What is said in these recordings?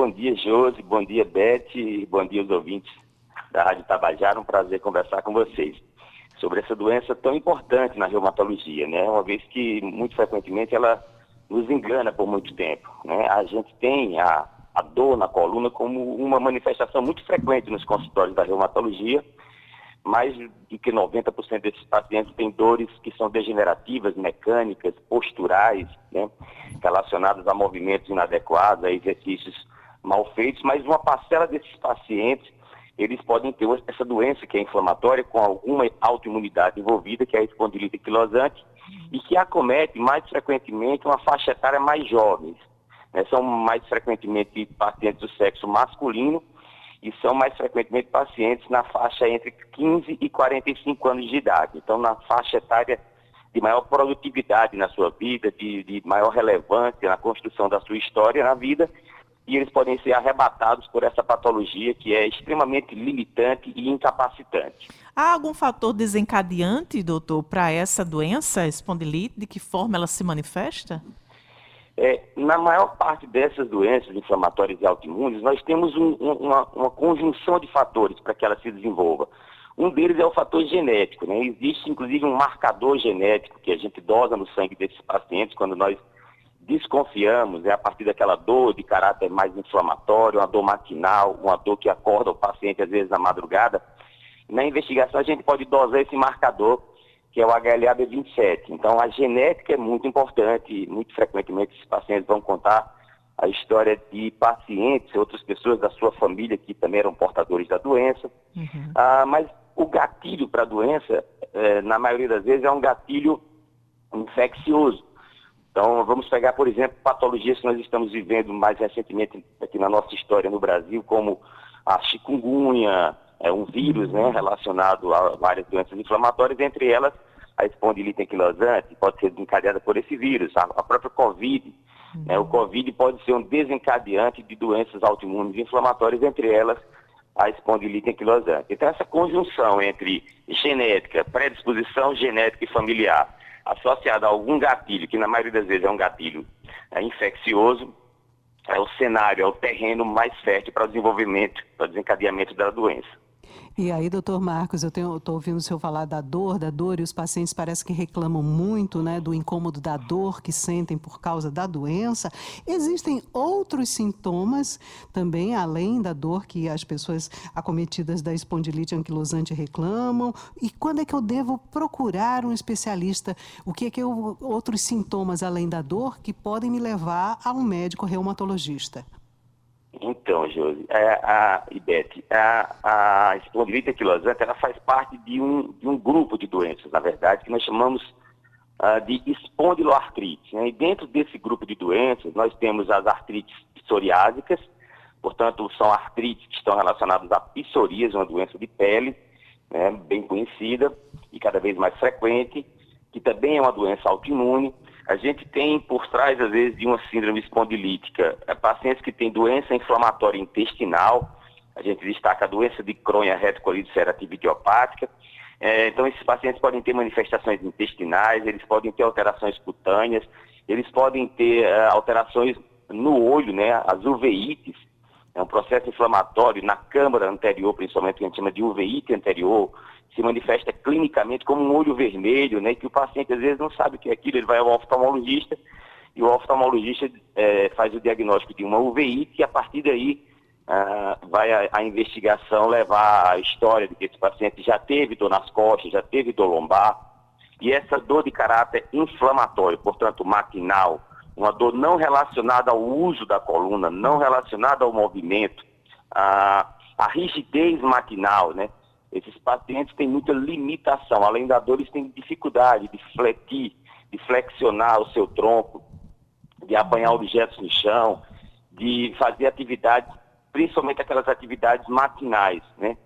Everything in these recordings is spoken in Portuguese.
bom dia, Josi, bom dia, Beth, bom dia os ouvintes da Rádio Tabajara. Um prazer conversar com vocês sobre essa doença tão importante na reumatologia, né? Uma vez que, muito frequentemente, ela nos engana por muito tempo, né? A gente tem a, a dor na coluna como uma manifestação muito frequente nos consultórios da reumatologia, mais do que 90% desses pacientes têm dores que são degenerativas, mecânicas, posturais, né? relacionadas a movimentos inadequados, a exercícios mal feitos, mas uma parcela desses pacientes eles podem ter essa doença que é inflamatória com alguma autoimunidade envolvida, que é a espondilite anquilosante, e que acomete mais frequentemente uma faixa etária mais jovens. Né? São mais frequentemente pacientes do sexo masculino e são mais frequentemente pacientes na faixa entre 15 e 45 anos de idade. Então, na faixa etária de maior produtividade na sua vida, de, de maior relevância na construção da sua história na vida e eles podem ser arrebatados por essa patologia que é extremamente limitante e incapacitante. Há algum fator desencadeante, doutor, para essa doença, espondilite? De que forma ela se manifesta? É, na maior parte dessas doenças inflamatórias e autoimunes, nós temos um, uma, uma, conjunção de fatores para que ela se desenvolva. Um deles é o fator genético. Né? Existe, inclusive, um marcador genético que a gente dosa no sangue desses pacientes quando nós desconfiamos é a partir daquela dor de caráter mais inflamatório, uma dor matinal, uma dor que acorda o paciente às vezes na madrugada. Na investigação a gente pode dosar esse marcador, que é o HLA-B27. Então a genética é muito importante, muito frequentemente esses pacientes vão contar a história de pacientes, outras pessoas da sua família que também eram portadores da doença. Uhum. Ah, mas o gatilho para a doença, eh, na maioria das vezes, é um gatilho infeccioso. Então, vamos pegar, por exemplo, patologias que nós estamos vivendo mais recentemente aqui na nossa história no Brasil, como a chikungunya, é um vírus né, relacionado a várias doenças inflamatórias, entre elas a espondilite anquilosante, pode ser desencadeada por esse vírus, a, a própria Covid. Uhum. Né, o Covid pode ser um desencadeante de doenças autoimunes inflamatórias, entre elas a espondilite anquilosante. Então, essa conjunção entre genética, predisposição genética e familiar, associada a algum gatilho, que na maioria das vezes é um gatilho é, infeccioso, é o cenário, é o terreno mais fértil para o desenvolvimento, para o desencadeamento da doença. E aí, doutor Marcos, eu estou ouvindo o senhor falar da dor, da dor, e os pacientes parece que reclamam muito né, do incômodo da dor que sentem por causa da doença. Existem outros sintomas também, além da dor que as pessoas acometidas da espondilite anquilosante reclamam? E quando é que eu devo procurar um especialista? O que é que eu, outros sintomas além da dor que podem me levar a um médico reumatologista? Então, Josi, é, a Ibete, a, a espondilite anquilosante, ela faz parte de um, de um grupo de doenças, na verdade, que nós chamamos uh, de espondiloartrite. Né? E dentro desse grupo de doenças, nós temos as artrites psoriásicas, portanto, são artrites que estão relacionadas à psoríase, uma doença de pele, né, bem conhecida e cada vez mais frequente, que também é uma doença autoimune. A gente tem por trás, às vezes, de uma síndrome espondilítica, é, pacientes que têm doença inflamatória intestinal, a gente destaca a doença de Crohn, a retocolite ulcerativa idiopática. É, então, esses pacientes podem ter manifestações intestinais, eles podem ter alterações cutâneas, eles podem ter é, alterações no olho, né, as uveites, é um processo inflamatório na câmara anterior, principalmente, que a gente chama de uveíte anterior, se manifesta clinicamente como um olho vermelho, né, que o paciente às vezes não sabe o que é aquilo, ele vai ao oftalmologista e o oftalmologista é, faz o diagnóstico de uma uveíte e a partir daí uh, vai a, a, investigação levar a história de que esse paciente já teve dor nas costas, já teve dor lombar. E essa dor de caráter inflamatório, portanto maquinal, uma dor não relacionada ao uso da coluna, não relacionada ao movimento, a, a rigidez maquinal, né? Esses pacientes têm muita limitação, além da dor, eles têm dificuldade de fletir, de flexionar o seu tronco, de apanhar objetos no chão, de fazer atividades, principalmente aquelas atividades matinais, né?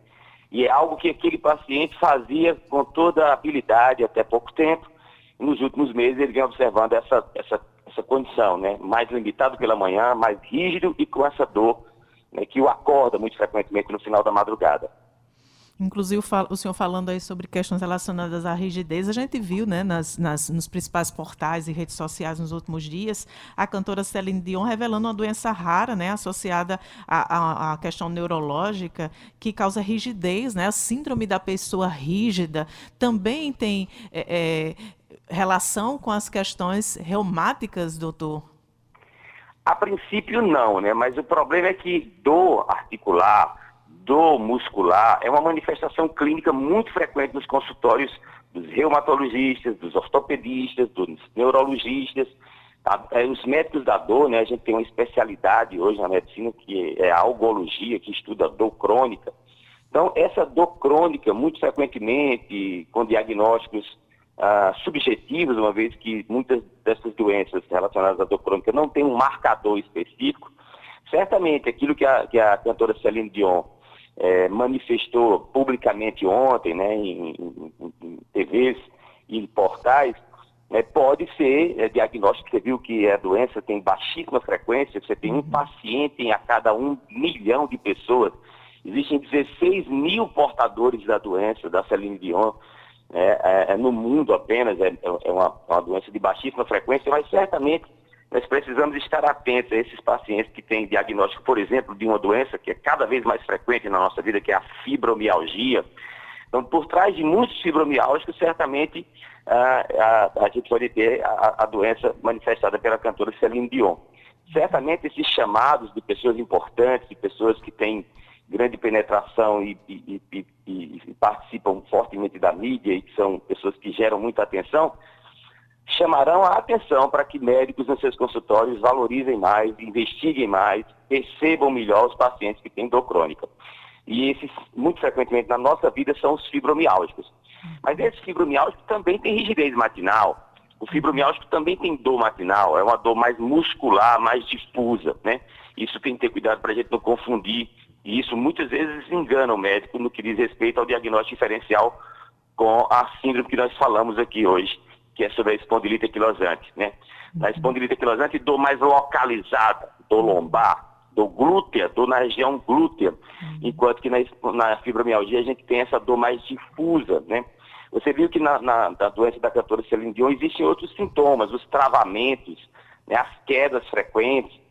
E é algo que aquele paciente fazia com toda a habilidade até pouco tempo. Nos últimos meses ele vem observando essa, essa, essa condição, né? Mais limitado pela manhã, mais rígido e com essa dor né? que o acorda muito frequentemente no final da madrugada. Inclusive, o senhor falando aí sobre questões relacionadas à rigidez, a gente viu né, nas, nas, nos principais portais e redes sociais nos últimos dias a cantora Celine Dion revelando uma doença rara né, associada à, questão neurológica que causa rigidez, né, a síndrome da pessoa rígida. Também tem é, é, relação com as questões reumáticas, doutor? A princípio, não, né? mas o problema é que dor articular dor muscular é uma manifestação clínica muito frequente nos consultórios dos reumatologistas, dos ortopedistas, dos neurologistas, tá? é, os médicos da dor, né? A gente tem uma especialidade hoje na medicina que é a algologia, que estuda dor crônica. Então, essa dor crônica, muito frequentemente, com diagnósticos ah, subjetivos, uma vez que muitas dessas doenças relacionadas à dor crônica não têm um marcador específico, certamente aquilo que a, que a cantora Celine Dion é, manifestou publicamente ontem, né, em, em, em TVs e em portais, né, pode ser é, diagnóstico. Você viu que a doença tem baixíssima frequência, você tem um uhum. paciente a cada um milhão de pessoas. Existem 16 mil portadores da doença, da Celine Dion, é, é, é no mundo apenas, é, é uma, uma doença de baixíssima frequência, mas certamente nós precisamos estar atentos a esses pacientes que têm diagnóstico, por exemplo, de uma doença que é cada vez mais frequente na nossa vida, que é a fibromialgia. Então, por trás de muitos fibromialgicos, certamente a, a, a gente pode ter a, a, doença manifestada pela cantora Celine Dion. Certamente esses chamados de pessoas importantes, de pessoas que têm grande penetração e, e, e, e participam fortemente da mídia e que são pessoas que geram muita atenção, chamarão a atenção para que médicos nos seus consultórios valorizem mais, investiguem mais, percebam melhor os pacientes que têm dor crônica. E esses, muito frequentemente na nossa vida, são os fibromiálgicos. Mas esse fibromiálgico também tem rigidez matinal. O fibromiálgico também tem dor matinal, é uma dor mais muscular, mais difusa, né? Isso tem que ter cuidado para a gente não confundir. E isso muitas vezes engana o médico no que diz respeito ao diagnóstico diferencial com a síndrome que nós falamos aqui hoje que é sobre a espondilite anquilosante, né? Na espondilite anquilosante, dor mais localizada, dor lombar, dor glútea, dor na região glútea, uhum. enquanto que na, na, fibromialgia a gente tem essa dor mais difusa, né? Você viu que na, na, na doença da cantora Celine Dion existem outros sintomas, os travamentos, né, as quedas frequentes.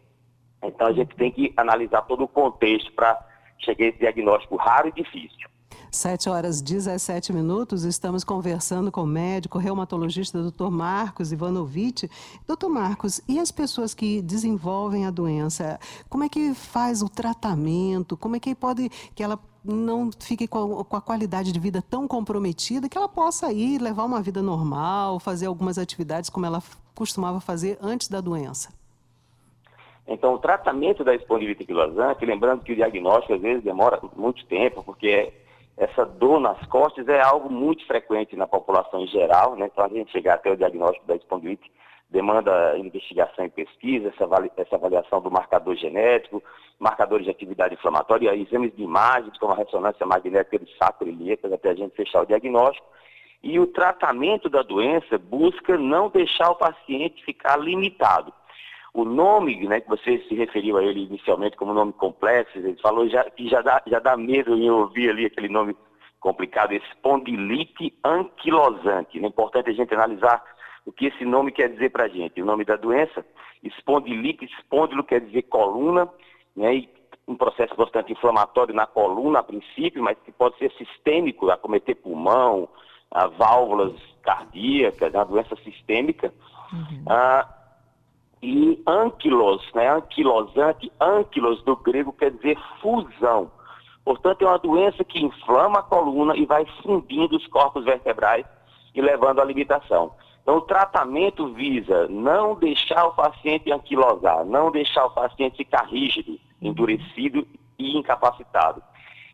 Então a gente tem que analisar todo o contexto para chegar a esse diagnóstico raro e difícil. 7 horas 17 minutos, estamos conversando com o médico reumatologista Dr. Marcos Ivanovic. Doutor Marcos, e as pessoas que desenvolvem a doença, como é que faz o tratamento? Como é que pode que ela não fique com a, com a, qualidade de vida tão comprometida que ela possa ir levar uma vida normal, fazer algumas atividades como ela costumava fazer antes da doença? Então, o tratamento da espondilite anquilosante, lembrando que o diagnóstico às vezes demora muito tempo, porque é essa dor nas costas é algo muito frequente na população em geral, né? Então, a gente chegar até o diagnóstico da espondilite demanda investigação e pesquisa, essa, essa avaliação do marcador genético, marcadores de atividade inflamatória, exames de imagens, como a ressonância magnética do sacro ilíacas, até a gente fechar o diagnóstico. E o tratamento da doença busca não deixar o paciente ficar limitado. O nome, né, que você se referiu a ele inicialmente como nome complexo, ele falou já, que já dá, já dá medo em ouvir ali aquele nome complicado, espondilite anquilosante. É importante a gente analisar o que esse nome quer dizer para a gente. O nome da doença, espondilite, espondilo quer dizer coluna, né, e um processo bastante inflamatório na coluna a princípio, mas que pode ser sistêmico, acometer pulmão, a válvulas cardíacas, é uma doença sistêmica. Uhum. Ah, e anquilos, né, anquilosante, anquilos do grego quer dizer fusão. Portanto, é uma doença que inflama a coluna e vai fundindo os corpos vertebrais e levando à limitação. Então, o tratamento visa não deixar o paciente anquilosar, não deixar o paciente ficar rígido, endurecido e incapacitado.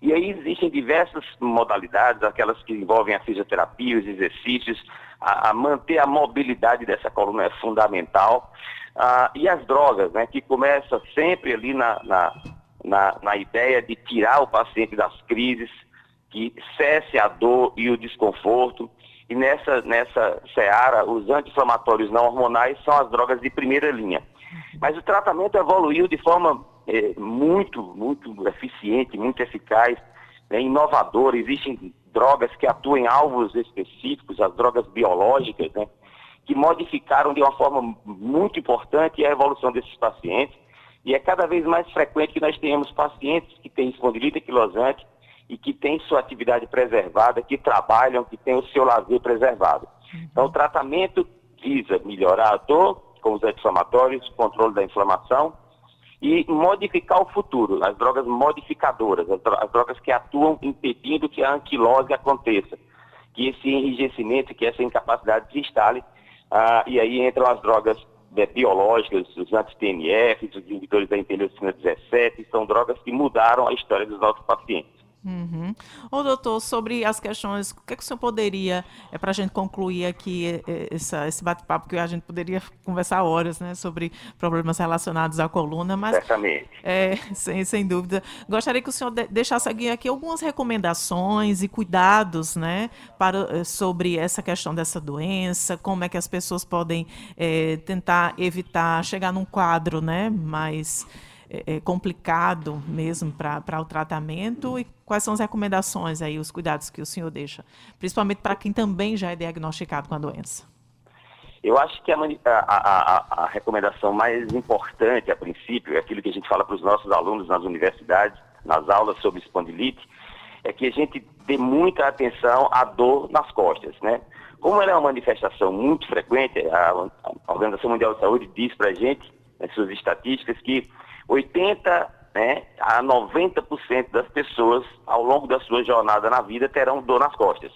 E aí existem diversas modalidades, aquelas que envolvem a fisioterapia, os exercícios, a, a manter a mobilidade dessa coluna é fundamental. Ah, e as drogas, né, que começa sempre ali na, na, na, na ideia de tirar o paciente das crises, que cesse a dor e o desconforto. E nessa, nessa seara, os anti-inflamatórios não hormonais são as drogas de primeira linha. Mas o tratamento evoluiu de forma é, muito, muito eficiente, muito eficaz é, inovadora, existem drogas que atuam em alvos específicos, as drogas biológicas, né, que modificaram de uma forma muito importante a evolução desses pacientes. E é cada vez mais frequente que nós tenhamos pacientes que têm espondilite anquilosante e que têm sua atividade preservada, que trabalham, que têm o seu lazer preservado. Então, o tratamento visa melhorar a dor com os anti-inflamatórios, controle da inflamação e modificar o futuro, as drogas modificadoras, as drogas que atuam impedindo que a anquilose aconteça, que esse enrijecimento, que essa incapacidade se instale, ah, e aí entram as drogas né, biológicas, os anti-TNF, os inibidores da interleucina 17, são drogas que mudaram a história dos nossos pacientes. Uhum. Ô, doutor, sobre as questões, o que, é que o senhor poderia, é, para a gente concluir aqui é, é, essa, esse bate-papo, que a gente poderia conversar horas, né, sobre problemas relacionados à coluna, mas... Certamente. É, sem, sem dúvida. Gostaria que o senhor de, deixasse aqui algumas recomendações e cuidados, né, para, eh, sobre essa questão dessa doença, como é que as pessoas podem é, tentar evitar chegar num quadro, né, mais é, é, complicado mesmo para o tratamento e quais são as recomendações aí, os cuidados que o senhor deixa, principalmente para quem também já é diagnosticado com a doença? Eu acho que a, a, a, recomendação mais importante, a princípio, é aquilo que a gente fala para os nossos alunos nas universidades, nas aulas sobre espondilite, é que a gente dê muita atenção à dor nas costas, né? Como ela é uma manifestação muito frequente, a, Organização Mundial de Saúde diz para a gente, nas suas estatísticas, que 80 né, a 90% das pessoas, ao longo da sua jornada na vida, terão dor nas costas.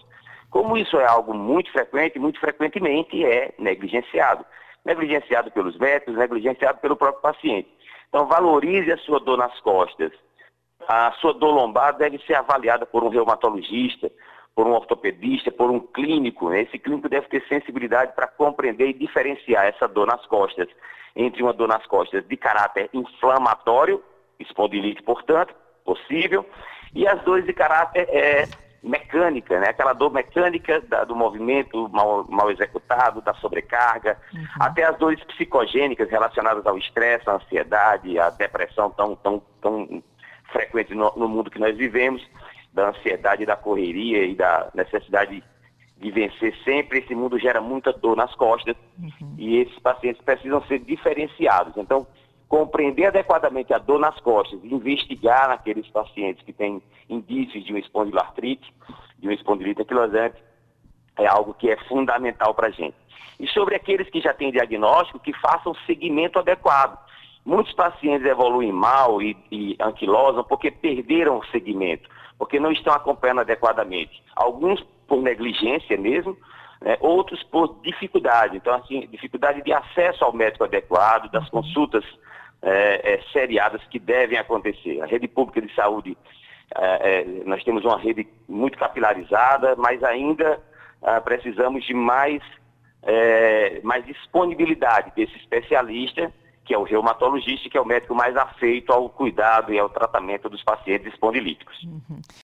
Como isso é algo muito frequente, muito frequentemente é negligenciado. Negligenciado pelos médicos, negligenciado pelo próprio paciente. Então, valorize a sua dor nas costas. A sua dor lombar deve ser avaliada por um reumatologista, por um ortopedista, por um clínico. Né? Esse clínico deve ter sensibilidade para compreender e diferenciar essa dor nas costas entre uma dor nas costas de caráter inflamatório, espondilite, portanto, possível, e as dores de caráter é, mecânica, né? aquela dor mecânica da, do movimento mal, mal, executado, da sobrecarga, uhum. até as dores psicogênicas relacionadas ao estresse, à ansiedade, à depressão tão, tão, tão frequente no, no mundo que nós vivemos da ansiedade, da correria e da necessidade de vencer sempre, esse mundo gera muita dor nas costas uhum. e esses pacientes precisam ser diferenciados. Então, compreender adequadamente a dor nas costas, investigar naqueles pacientes que têm indícios de uma espondilartrite, de uma espondilite anquilosante, é algo que é fundamental para a gente. E sobre aqueles que já têm diagnóstico, que façam seguimento adequado. Muitos pacientes evoluem mal e, e anquilosam porque perderam o segmento porque não estão acompanhando adequadamente. Alguns por negligência mesmo, né, outros por dificuldade. Então, assim, dificuldade de acesso ao médico adequado, das uhum. consultas é, é, seriadas que devem acontecer. A rede pública de saúde, é, nós temos uma rede muito capilarizada, mas ainda ah, precisamos de mais, mais disponibilidade desse especialista que é o reumatologista, que é o médico mais afeito ao cuidado e ao tratamento dos pacientes espondilíticos. Uhum.